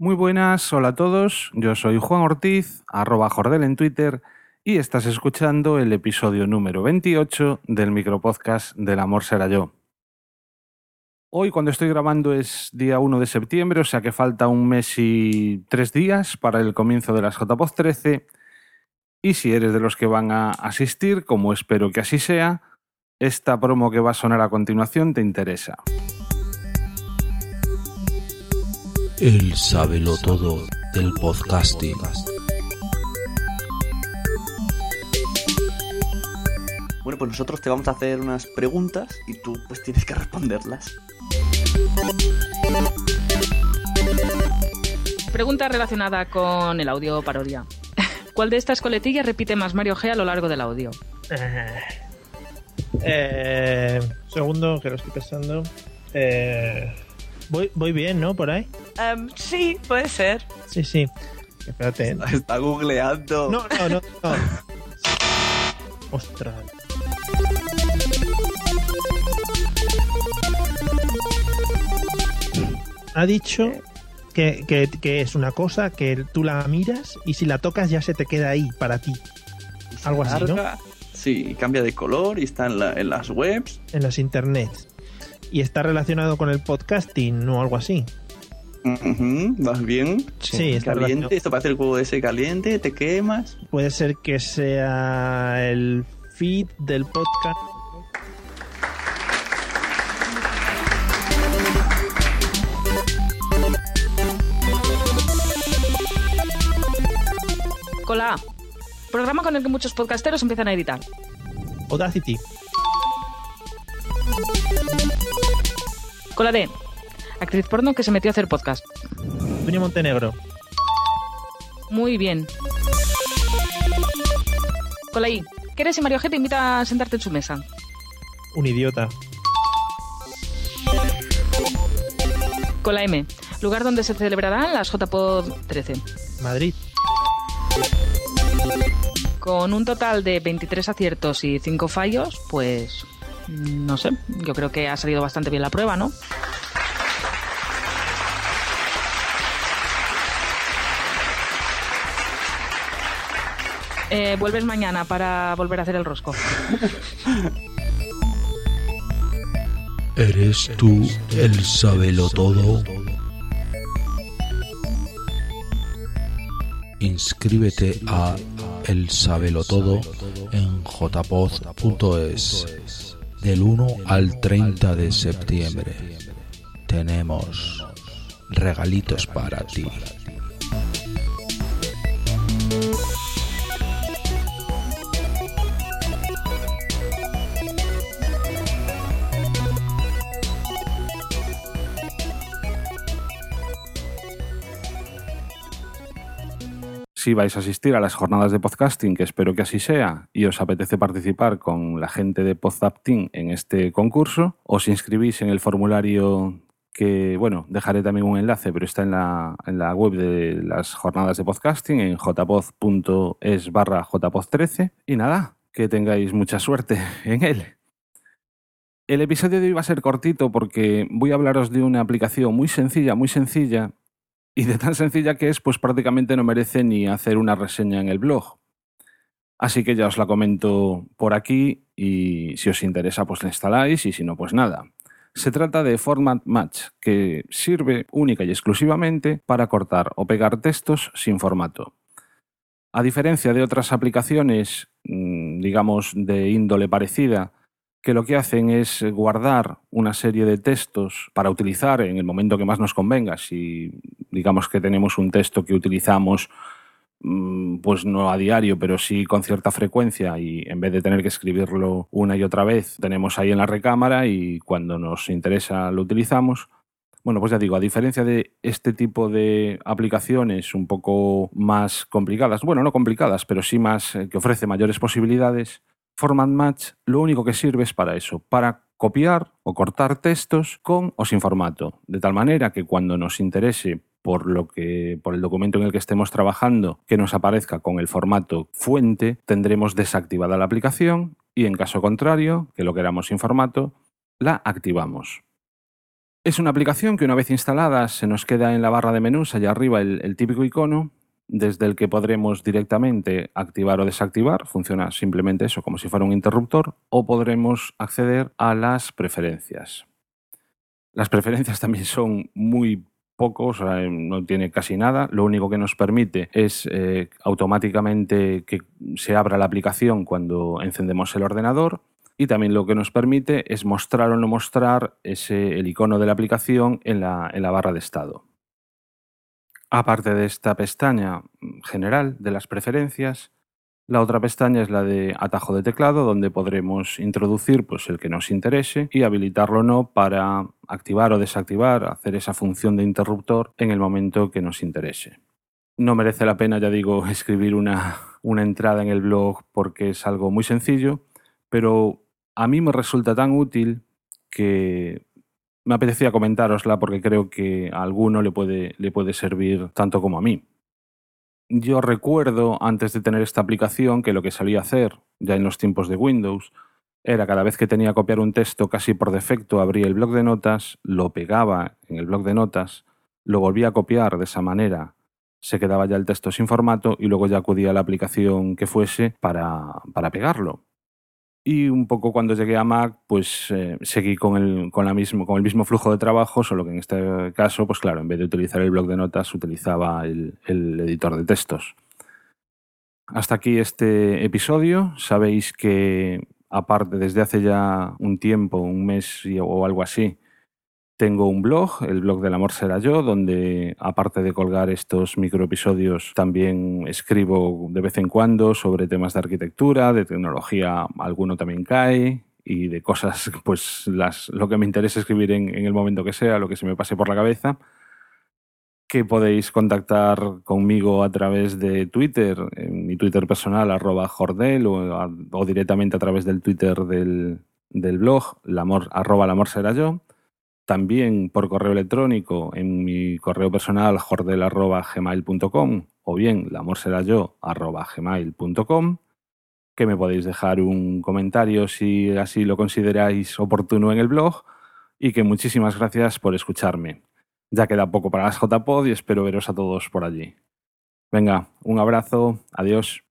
Muy buenas, hola a todos. Yo soy Juan Ortiz, arroba Jordel en Twitter, y estás escuchando el episodio número 28 del micropodcast del amor será yo. Hoy, cuando estoy grabando, es día 1 de septiembre, o sea que falta un mes y tres días para el comienzo de las JPOZ 13. Y si eres de los que van a asistir, como espero que así sea, esta promo que va a sonar a continuación te interesa. El sábelo todo del podcasting. Bueno, pues nosotros te vamos a hacer unas preguntas y tú pues tienes que responderlas. Pregunta relacionada con el audio parodia. ¿Cuál de estas coletillas repite más Mario G a lo largo del audio? Eh, segundo, que lo estoy pensando. Eh, voy, voy bien, ¿no? Por ahí. Em, sí, puede ser. Sí, sí. Espérate. Está googleando. No, no, no. no. Ostras. Ha dicho que, que- que es una cosa que tú la miras y si la tocas ya se te queda ahí para ti. Algo así, ¿no? Sí, cambia de color y está en, la- en las webs. En las internets. Y está relacionado con el podcasting o algo así. ¿Vas bien? Sí, está Caliente, esto parece el juego ese caliente, te quemas. Puede ser que sea el feed del podcast. Con la A. Programa con el que muchos podcasteros empiezan a editar. Audacity. Con la D. Actriz porno que se metió a hacer podcast. Antonio Montenegro. Muy bien. Con la I. ¿Qué eres si Mario G te invita a sentarte en su mesa? Un idiota. Con la M. Lugar donde se celebrarán las JPod 13. Madrid. Con un total de 23 aciertos y 5 fallos, pues no sé, yo creo que ha salido bastante bien la prueba, ¿no? Eh, vuelves mañana para volver a hacer el rosco. ¿Eres tú el sábelo todo? Inscríbete a El Sábelo Todo en jpoz.es del 1 al 30 de septiembre. Tenemos regalitos para ti. Si vais a asistir a las jornadas de podcasting, que espero que así sea, y os apetece participar con la gente de Podzapting en este concurso, os inscribís en el formulario que, bueno, dejaré también un enlace, pero está en la, en la web de las jornadas de podcasting, en jpoz.es barra jpoz13. Y nada, que tengáis mucha suerte en él. El episodio de hoy va a ser cortito porque voy a hablaros de una aplicación muy sencilla, muy sencilla, y de tan sencilla que es, pues prácticamente no merece ni hacer una reseña en el blog. Así que ya os la comento por aquí y si os interesa, pues la instaláis y si no, pues nada. Se trata de Format Match, que sirve única y exclusivamente para cortar o pegar textos sin formato. A diferencia de otras aplicaciones, mm, digamos, de índole parecida, que lo que hacen es guardar una serie de textos para utilizar en el momento que más nos convenga. Si digamos que tenemos un texto que utilizamos mm, pues no a diario, pero sí con cierta frecuencia y en vez de tener que escribirlo una y otra vez, tenemos ahí en la recámara y cuando nos interesa lo utilizamos. Bueno, pues ya digo, a diferencia de este tipo de aplicaciones un poco más complicadas, bueno, no complicadas, pero sí más eh, que ofrece mayores posibilidades, Format Match lo único que sirve es para eso, para copiar o cortar textos con o sin formato, de tal manera que cuando nos interese por lo que por el documento en el que estemos trabajando que nos aparezca con el formato fuente, tendremos desactivada la aplicación y en caso contrario, que lo queramos sin formato, la activamos. Es una aplicación que una vez instalada se nos queda en la barra de menús allá arriba el, el típico icono desde el que podremos directamente activar o desactivar, funciona simplemente eso como si fuera un interruptor, o podremos acceder a las preferencias. Las preferencias también son muy pocos, no tiene casi nada. Lo único que nos permite es eh, automáticamente que se abra la aplicación cuando encendemos el ordenador. Y también lo que nos permite es mostrar o no mostrar ese, el icono de la aplicación en la, en la barra de estado. Aparte de esta pestaña general de las preferencias, la otra pestaña es la de atajo de teclado, donde podremos introducir pues, el que nos interese y habilitarlo o no para activar o desactivar, hacer esa función de interruptor en el momento que nos interese. No merece la pena, ya digo, escribir una, una entrada en el blog porque es algo muy sencillo, pero a mí me resulta tan útil que me apetecía comentárosla porque creo que a alguno le puede, le puede servir tanto como a mí. Yo recuerdo antes de tener esta aplicación que lo que solía hacer, ya en los tiempos de Windows, era cada vez que tenía que copiar un texto casi por defecto, abría el bloc de notas, lo pegaba en el bloc de notas, lo volvía a copiar de esa manera, se quedaba ya el texto sin formato y luego ya acudía a la aplicación que fuese para, para pegarlo. Y un poco cuando llegué a Mac, pues eh, seguí con el, con, mismo, con el mismo flujo de trabajo, solo que en este caso, pues claro, en vez de utilizar el bloc de notas, utilizaba el, el editor de textos. Hasta aquí este episodio. Sabéis que, aparte, desde hace ya un tiempo, un mes o algo así, tengo un blog, el blog del amor será yo, donde aparte de colgar estos microepisodios, también escribo de vez en cuando sobre temas de arquitectura, de tecnología, alguno también cae, y de cosas, pues las, lo que me interesa escribir en, en el momento que sea, lo que se me pase por la cabeza que podéis contactar conmigo a través de Twitter, en mi Twitter personal, arroba jordel, o, a, o directamente a través del Twitter del, del blog, lamor, arroba el amor será yo también por correo electrónico en mi correo personal jordel.gmail.com o bien lamorserayó.gmail.com que me podéis dejar un comentario si así lo consideráis oportuno en el blog y que muchísimas gracias por escucharme. Ya queda poco para las JPod y espero veros a todos por allí. Venga, un abrazo, adiós.